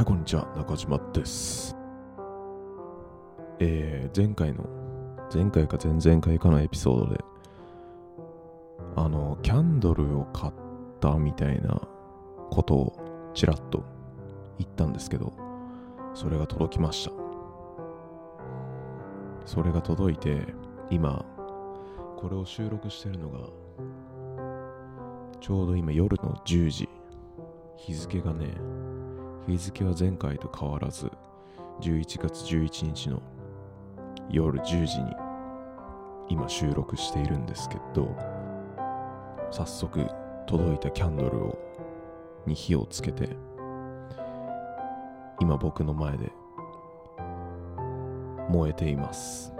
はい、こんにちは。中島です。えー、前回の、前回か前々回かのエピソードで、あの、キャンドルを買ったみたいなことをちらっと言ったんですけど、それが届きました。それが届いて、今、これを収録してるのが、ちょうど今夜の10時。日付がね、日付は前回と変わらず11月11日の夜10時に今収録しているんですけど早速届いたキャンドルをに火をつけて今僕の前で燃えています。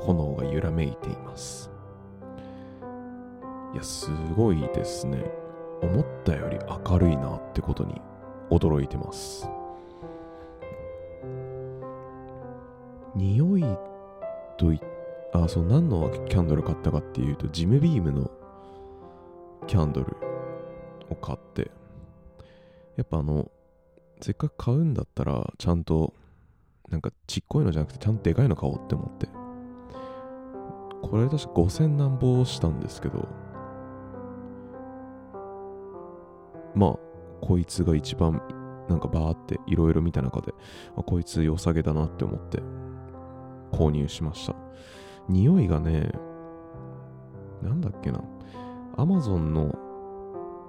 炎が揺らめいています。いやすごいですね。思ったより明るいなってことに驚いてます。匂いといあそう何のキャンドル買ったかっていうとジムビームのキャンドルを買ってやっぱあのせっかく買うんだったらちゃんとなんかちっこいのじゃなくてちゃんとでかいの買おうって思って。これ確か5000何ぼしたんですけど。まあこいつが一番なんかバーっていろいろ見た中であこいつ良さげだなって思って購入しました。匂いがねなんだっけな。Amazon の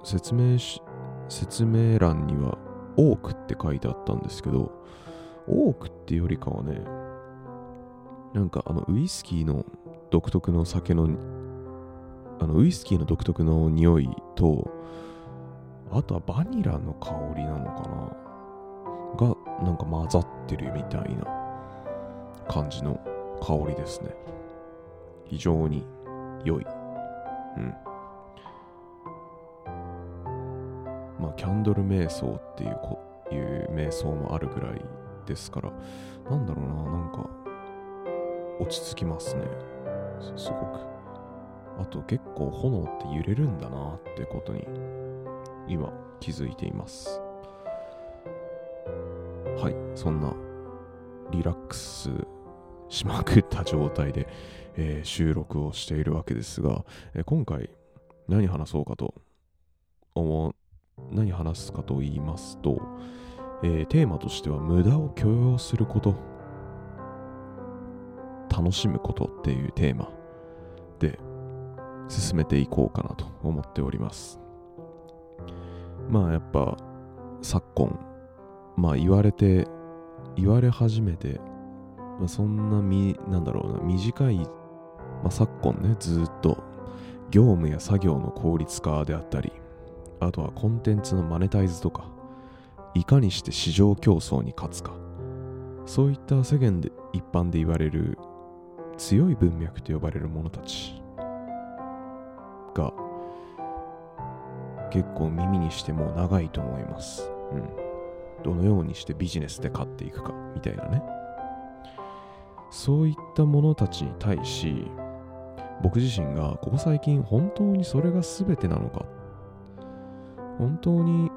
説明し説明欄にはオークって書いてあったんですけどオークってよりかはねなんかあのウイスキーの独特の酒のあのウイスキーの独特の匂いとあとはバニラの香りなのかな？がなんか混ざってるみたいな感じの香りですね。非常に良い。うん。まあ、キャンドル瞑想っていうこいう瞑想もあるぐらいですから、なんだろうな、なんか落ち着きますね。すすごく。あと結構炎って揺れるんだなってことに今気づいています。はいそんなリラックスしまくった状態で、えー収録をしているわけですが、えー今回何話そうかと思う何話すかと言いますと、えーテーマとしては無駄を許容すること楽しむことっていうテーマで進めていこうかなと思っております。まあやっぱ昨今まあ言われて言われ始めて、まあ、そんなみなんだろうな短い、まあ、昨今ねずっと業務や作業の効率化であったりあとはコンテンツのマネタイズとかいかにして市場競争に勝つかそういった世間で一般で言われる強い文脈と呼ばれる者たちが結構耳にしても長いと思います。うん。どのようにしてビジネスで勝っていくかみたいなね。そういった者たちに対し、僕自身がここ最近本当にそれが全てなのか本当に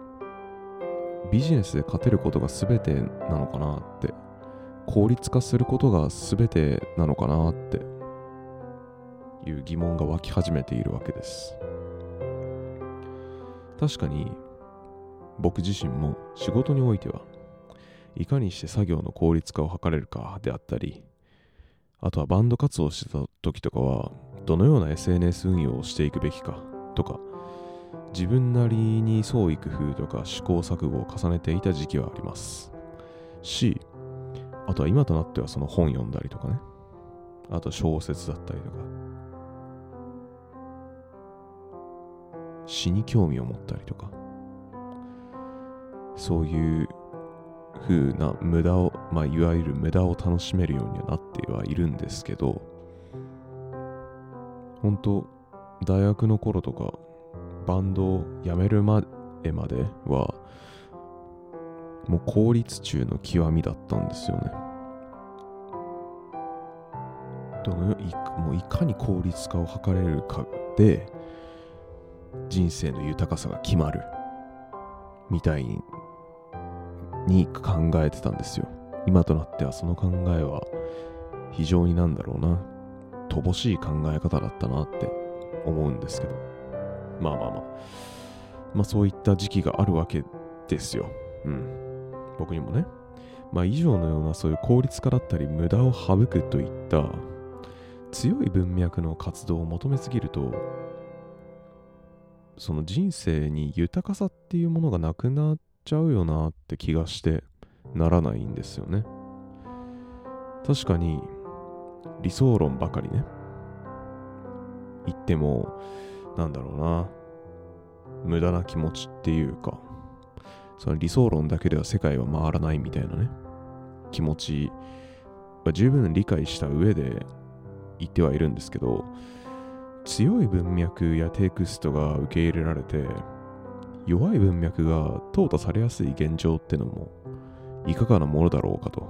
ビジネスで勝てることが全てなのかなって効率化することが全てなのかなっていう疑問が湧き始めているわけです確かに僕自身も仕事においてはいかにして作業の効率化を図れるかであったりあとはバンド活動してた時とかはどのような SNS 運用をしていくべきかとか自分なりに創意工夫とか試行錯誤を重ねていた時期はあります。しあとは今となってはその本読んだりとかね。あと小説だったりとか。詩に興味を持ったりとか。そういう風な無駄をまあいわゆる無駄を楽しめるようにはなってはいるんですけど本当大学の頃とかバンドを辞めるまでまではもう効率中の極みだったんですよね。どのよいもういかに効率化を図れるかで人生の豊かさが決まるみたいに考えてたんですよ。今となってはその考えは非常になんだろうな、乏しい考え方だったなって思うんですけど。まあまあまあ。まあそういった時期があるわけですよ。うん。僕にもね。まあ以上のようなそういう効率化だったり無駄を省くといった強い文脈の活動を求めすぎるとその人生に豊かさっていうものがなくなっちゃうよなって気がしてならないんですよね。確かに理想論ばかりね。言っても、なんだろうな。無駄な気持ちっていうか、その理想論だけでは世界は回らないみたいなね、気持ちは十分理解した上で言ってはいるんですけど、強い文脈やテクストが受け入れられて、弱い文脈が淘汰されやすい現状ってのも、いかがなものだろうかと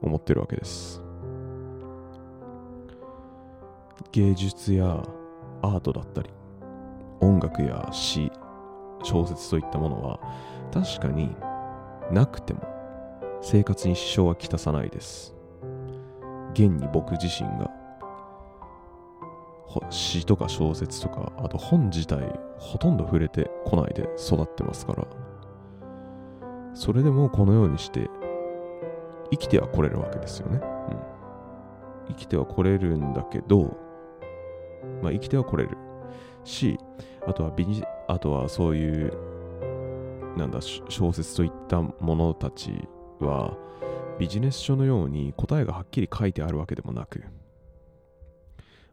思ってるわけです。芸術やアートだったり、音楽や詩、小説といったものは、確かになくても生活に支障はきたさないです。現に僕自身が詩とか小説とか、あと本自体ほとんど触れてこないで育ってますから、それでもこのようにして生きてはこれるわけですよね。うん。生きてはこれるんだけど、まあ生きてはこれるし、あとはビジ、あとはそういう、なんだ、小説といったものたちは、ビジネス書のように答えがはっきり書いてあるわけでもなく、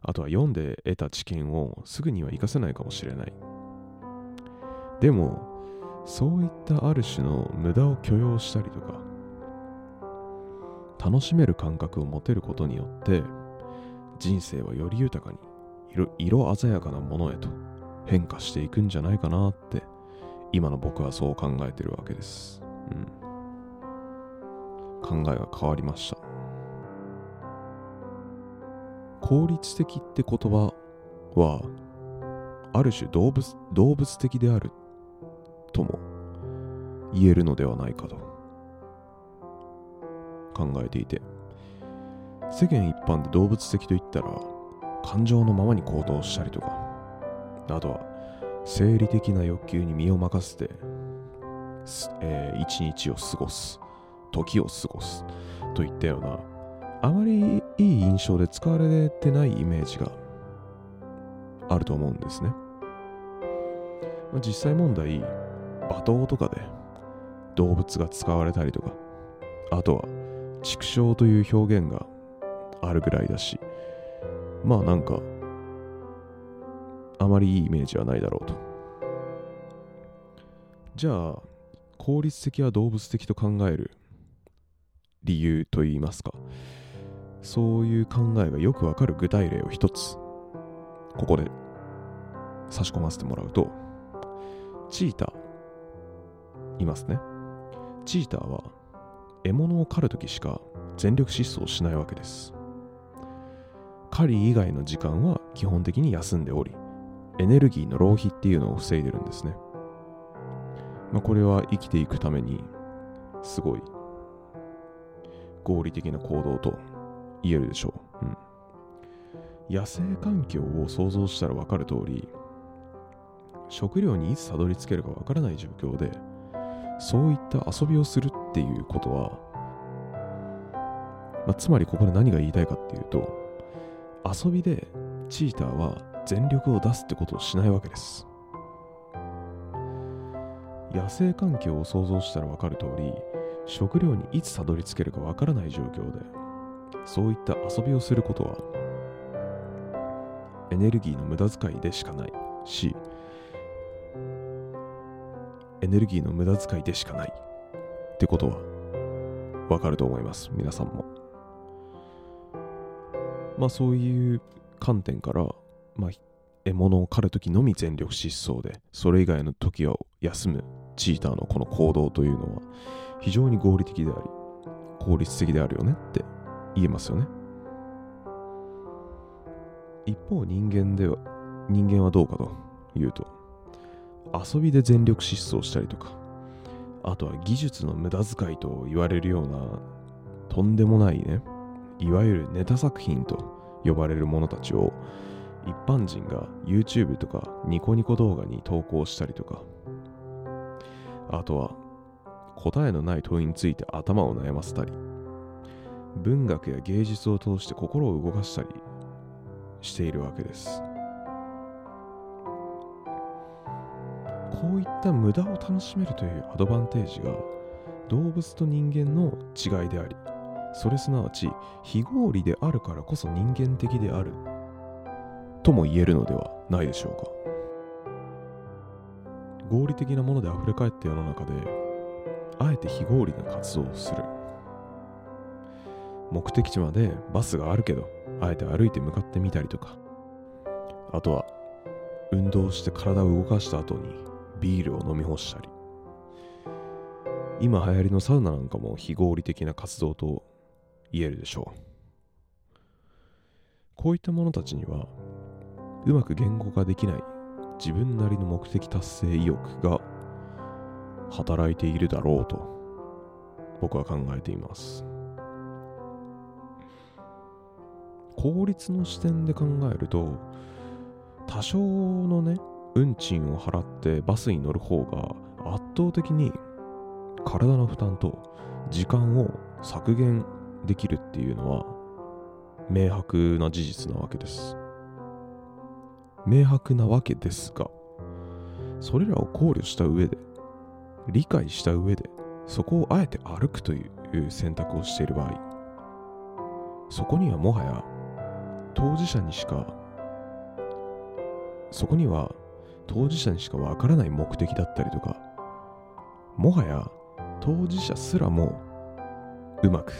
あとは読んで得た知見をすぐには活かせないかもしれない。でも、そういったある種の無駄を許容したりとか、楽しめる感覚を持てることによって、人生はより豊かに色鮮やかなものへと変化していくんじゃないかなって、今の僕はそう考えてるわけです。うん。考えが変わりました。効率的って言葉は、ある種動物動物的であるとも言えるのではないかと考えていて、世間一般で動物的と言ったら、感情のままに行動したりとか、あとは生理的な欲求に身を任せて、えー、一日を過ごす、時を過ごすといったようなあまりいい印象で使われてないイメージがあると思うんですね。ま実際問題、罵倒とかで動物が使われたりとか、あとは畜生という表現があるぐらいだし、まあなんか、あまりいいイメージはないだろうと。じゃあ、効率的は動物的と考える理由といいますか、そういう考えがよくわかる具体例を一つ、ここで差し込ませてもらうと、チーター、いますね。チーターは獲物を狩るときしか全力疾走しないわけです。狩り以外の時間は基本的に休んでおり、エネルギーの浪費っていうのを防いでるんですね。まあ、これは生きていくためにすごい合理的な行動と言えるでしょう。うん。野生環境を想像したら分かる通り、食料にいつたどり着けるか分からない状況で、そういった遊びをするっていうことは、まあ、つまりここで何が言いたいかっていうと、遊びでチーターは全力を出すってことをしないわけです。野生環境を想像したら分かる通り、食料にいつたどり着けるか分からない状況で、そういった遊びをすることはエネルギーの無駄遣いでしかない。しエネルギーの無駄遣いでしかない。ってことはわかると思います。皆さんも。まあそういう観点からまあ獲物を狩るときのみ全力疾走でそれ以外の時は休む。チーターのこの行動というのは非常に合理的であり効率的であるよねって言えますよね。一方人間では、人間はどうかというと、遊びで全力疾走したりとか、あとは技術の無駄遣いと言われるようなとんでもないねいわゆるネタ作品と呼ばれるものたちを一般人が YouTube とかニコニコ動画に投稿したりとかあとは答えのない問いについて頭を悩ませたり文学や芸術を通して心を動かしたりしているわけです。こういった無駄を楽しめるというアドバンテージが動物と人間の違いでありそれすなわち非合理であるからこそ人間的であるとも言えるのではないでしょうか。合理的なもので溢れ返った世の中であえて非合理な活動をする。目的地までバスがあるけどあえて歩いて向かってみたりとか。あとは運動して体を動かした後にビールを飲み干したり。今流行りのサウナなんかも非合理的な活動と言えるでしょう。こういった者たちにはうまく言語化できない自分なりの目的達成意欲が働いているだろうと僕は考えています。効率の視点で考えると多少のね運賃を払ってバスに乗る方が圧倒的に体の負担と時間を削減できるっていうのは明白な事実なわけです。明白なわけですがそれらを考慮した上で理解した上でそこをあえて歩くという選択をしている場合そこにはもはや当事者にしかそこには当事者にしかわからない目的だったりとかもはや当事者すらもうまく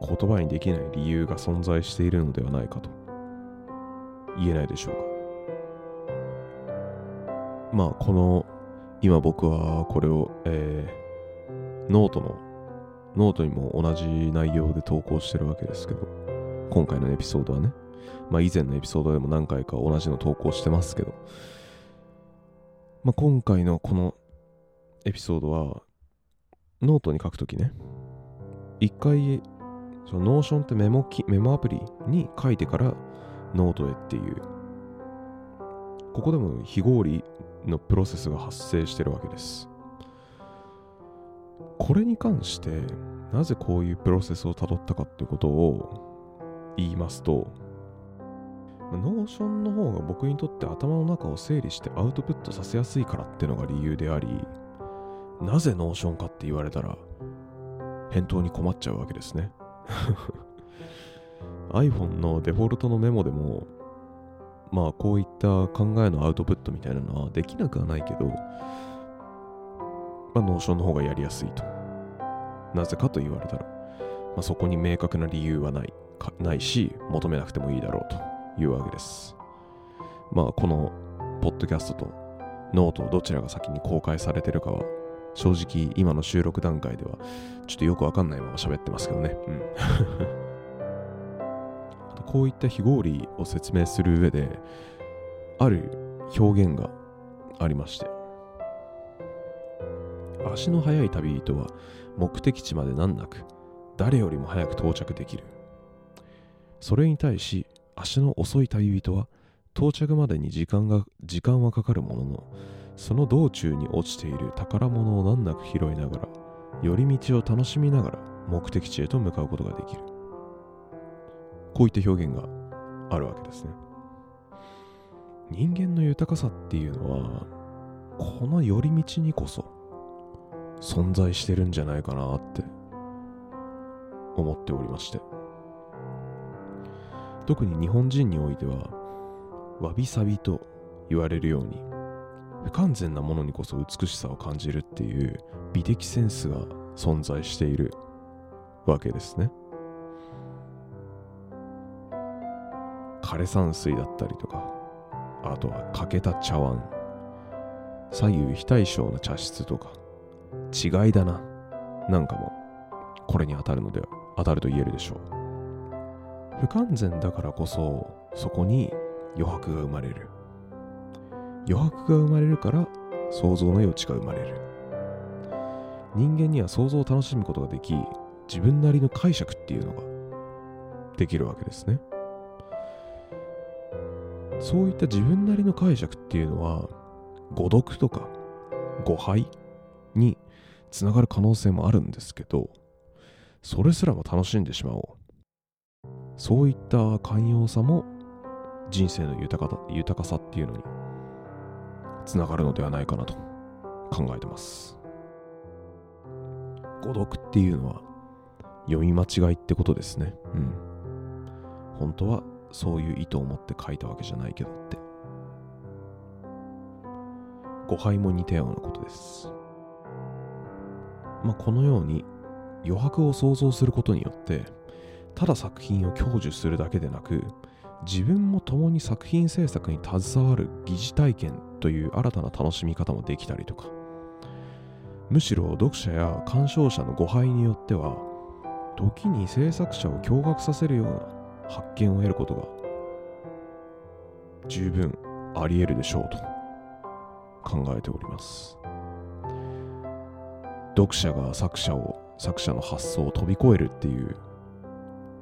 言葉にできない理由が存在しているのではないかと言えないでしょうか。まあこの今僕はこれを、えー、ノートのノートにも同じ内容で投稿してるわけですけど今回のエピソードはねまあ以前のエピソードでも何回か同じの投稿してますけど。まあ今回のこのエピソードはノートに書くときね。一回その Notion ってメモメモアプリに書いてからノートへっていう。ここでも非合理のプロセスが発生してるわけです。これに関してなぜこういうプロセスをたどったかっていうことを言いますと Notion の方が僕にとって頭の中を整理してアウトプットさせやすいからってのが理由でありなぜ Notion かって言われたら返答に困っちゃうわけですね iPhone のデフォルトのメモでもまあこういった考えのアウトプットみたいなのはできなくはないけど、まあ、 Notion の方がやりやすいと。なぜかと言われたら、まあ、そこに明確な理由はないないし、求めなくてもいいだろうというわけです。まあこのポッドキャストとノートどちらが先に公開されてるかは正直今の収録段階ではちょっとよくわかんないまま喋ってますけどね。うん。こういった非合理を説明する上である表現がありまして足の速い旅人は目的地まで難なく誰よりも早く到着できるそれに対し足の遅い旅人は到着までに時間が時間はかかるもののその道中に落ちている宝物を難なく拾いながら寄り道を楽しみながら目的地へと向かうことができる。こういった表現があるわけですね。人間の豊かさっていうのはこの寄り道にこそ存在してるんじゃないかなって思っておりまして。特に日本人においてはわびさびと言われるように不完全なものにこそ美しさを感じるっていう美的センスが存在しているわけですね。枯山水だったりとか、あとは欠けた茶碗、左右非対称な茶室とか、違いだな、なんかも、これに当たるのでは、当たると言えるでしょう。不完全だからこそ、そこに余白が生まれる。余白が生まれるから想像の余地が生まれる。人間には想像を楽しむことができ自分なりの解釈っていうのができるわけですね。そういった自分なりの解釈っていうのは誤読とか誤配につながる可能性もあるんですけどそれすらも楽しんでしまおう。そういった寛容さも人生の豊か豊かさっていうのにつながるのではないかなと考えてます。誤読っていうのは読み間違いってことですね。うん。本当はそういう意図を持って書いたわけじゃないけどって。誤配も似たようなことです。まあこのように余白を想像することによってただ作品を享受するだけでなく自分も共に作品制作に携わる疑似体験という新たな楽しみ方もできたりとか。むしろ読者や鑑賞者の誤配によっては時に制作者を驚愕させるような発見を得ることが十分あり得るでしょうと。考えております。読者が作者を作者の発想を飛び越えるっていう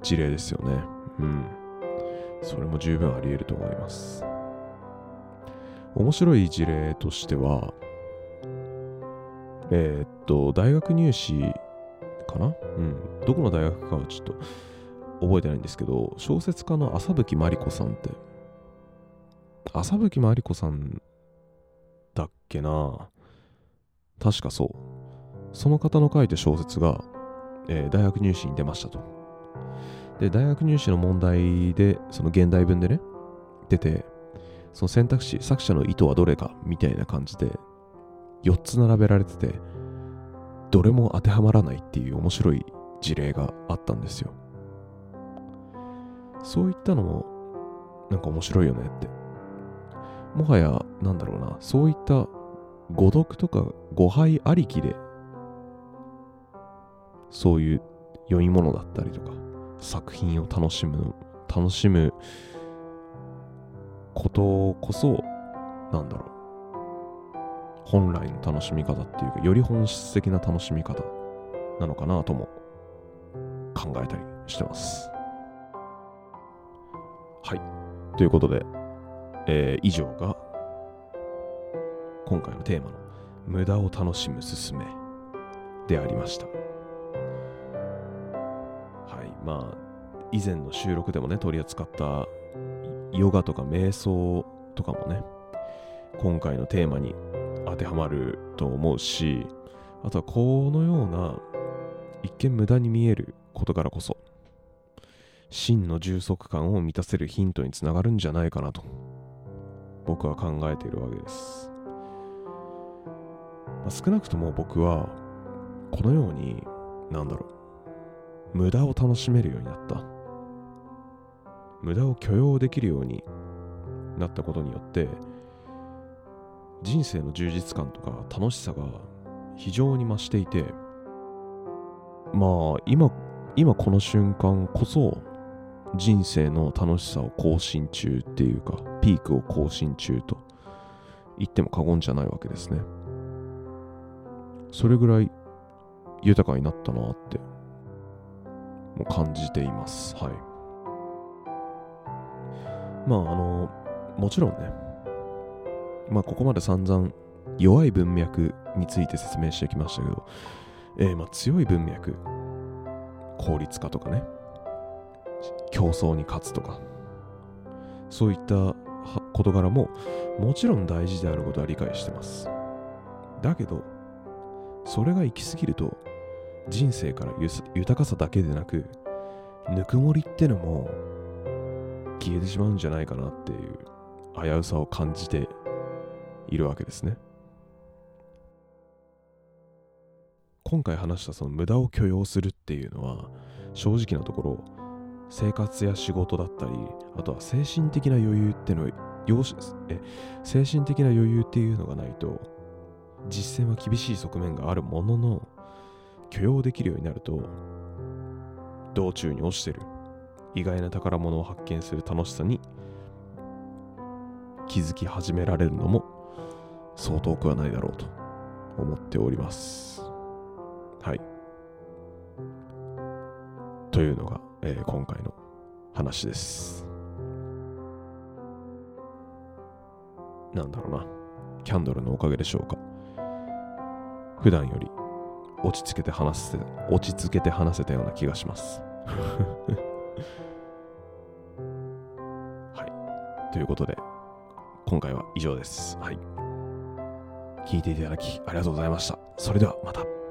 事例ですよね。うん。それも十分あり得ると思います。面白い事例としてはえー、っと大学入試かな？うん。どこの大学かはちょっと覚えてないんですけど小説家の浅吹真理子さんって浅吹真理子さんだっけな？確かそう。その方の書いた小説が、えー、大学入試に出ましたと。で大学入試の問題でその現代文でね出てその選択肢作者の意図はどれかみたいな感じで4つ並べられててどれも当てはまらないっていう面白い事例があったんですよ。そういったのもなんか面白いよねって。もはやなんだろうなそういった誤読とか誤配ありきでそういう読み物だったりとか作品を楽しむ楽しむことこそなんだろう。本来の楽しみ方っていうかより本質的な楽しみ方なのかなとも考えたりしてます。はい。ということで、えー、以上が今回のテーマの無駄を楽しむすすめでありました。まあ以前の収録でもね取り扱ったヨガとか瞑想とかもね今回のテーマに当てはまると思うしあとはこのような一見無駄に見えることからこそ真の充足感を満たせるヒントにつながるんじゃないかなと僕は考えているわけです、まあ、少なくとも僕はこのようになんだろう無駄を楽しめるようになった。無駄を許容できるようになったことによって人生の充実感とか楽しさが非常に増していてまあ今今この瞬間こそ人生の楽しさを更新中っていうかピークを更新中と言っても過言じゃないわけですね。それぐらい豊かになったなっても感じています。はい。まああのもちろんね。まあ、ここまで散々弱い文脈について説明してきましたけど、えー、まあ強い文脈、効率化とかね、競争に勝つとか、そういった事柄ももちろん大事であることは理解してます。だけど、それが行き過ぎると、人生から豊かさだけでなく、ぬくもりってのも消えてしまうんじゃないかなっていう危うさを感じているわけですね。今回話したその無駄を許容するっていうのは正直なところ生活や仕事だったりあとは精神的な余裕ってのえ精神的な余裕っていうのがないと実践は厳しい側面があるものの許容できるようになると道中に落ちてる意外な宝物を発見する楽しさに気づき始められるのもそう遠くはないだろうと思っております。はい。というのが、えー今回の話です。なんだろうな。キャンドルのおかげでしょうか。普段より落ち着けて話せて、落ち着けて話せたような気がします。はい。ということで、今回は以上です。はい。聞いていただきありがとうございました。それではまた。